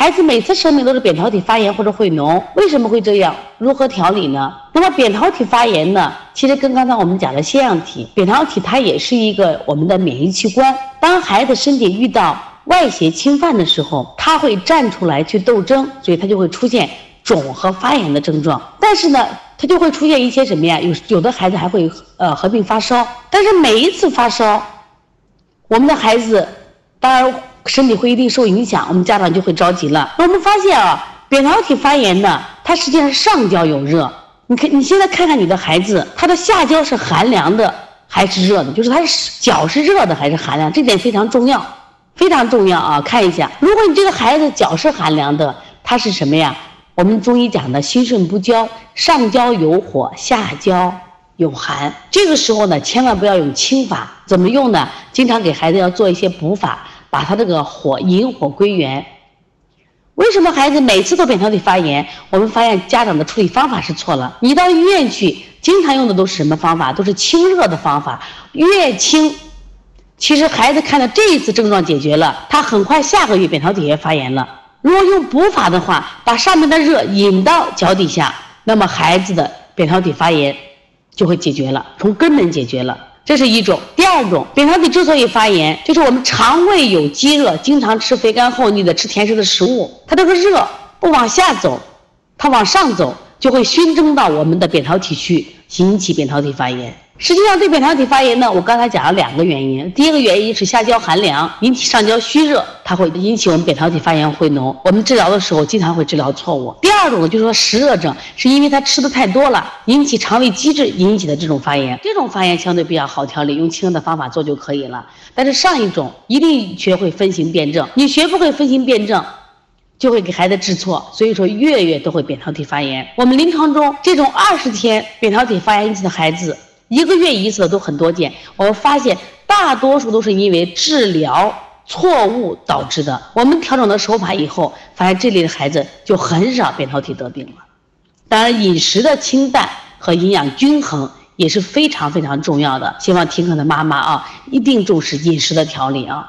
孩子每次生病都是扁桃体发炎或者会脓，为什么会这样？如何调理呢？那么扁桃体发炎呢，其实跟刚才我们讲的腺样体，扁桃体它也是一个我们的免疫器官。当孩子身体遇到外邪侵犯的时候，他会站出来去斗争，所以他就会出现肿和发炎的症状。但是呢，他就会出现一些什么呀？有有的孩子还会呃合并发烧，但是每一次发烧，我们的孩子当然。身体会一定受影响，我们家长就会着急了。那我们发现啊，扁桃体发炎呢，它实际上上焦有热。你看，你现在看看你的孩子，他的下焦是寒凉的还是热的？就是他是脚是热的还是寒凉？这点非常重要，非常重要啊！看一下，如果你这个孩子脚是寒凉的，他是什么呀？我们中医讲的心肾不交，上焦有火，下焦有寒。这个时候呢，千万不要用清法，怎么用呢？经常给孩子要做一些补法。把他这个火引火归元。为什么孩子每次都扁桃体发炎？我们发现家长的处理方法是错了。你到医院去，经常用的都是什么方法？都是清热的方法。越清，其实孩子看到这一次症状解决了，他很快下个月扁桃体也发炎了。如果用补法的话，把上面的热引到脚底下，那么孩子的扁桃体发炎就会解决了，从根本解决了。这是一种，第二种，扁桃体之所以发炎，就是我们肠胃有积热，经常吃肥甘厚腻的、吃甜食的食物，它这个热不往下走，它往上走，就会熏蒸到我们的扁桃体去，引起扁桃体发炎。实际上，对扁桃体发炎呢，我刚才讲了两个原因。第一个原因是下焦寒凉引起上焦虚热，它会引起我们扁桃体发炎会脓。我们治疗的时候经常会治疗错误。第二种呢，就是说湿热症，是因为他吃的太多了，引起肠胃积滞引起的这种发炎。这种发炎相对比较好调理，用清热的方法做就可以了。但是上一种一定学会分型辨证，你学不会分型辨证，就会给孩子治错。所以说月月都会扁桃体发炎。我们临床中这种二十天扁桃体发炎引起的孩子。一个月一次都很多见，我们发现大多数都是因为治疗错误导致的。我们调整了手法以后，发现这类的孩子就很少扁桃体得病了。当然，饮食的清淡和营养均衡也是非常非常重要的。希望听课的妈妈啊，一定重视饮食的调理啊。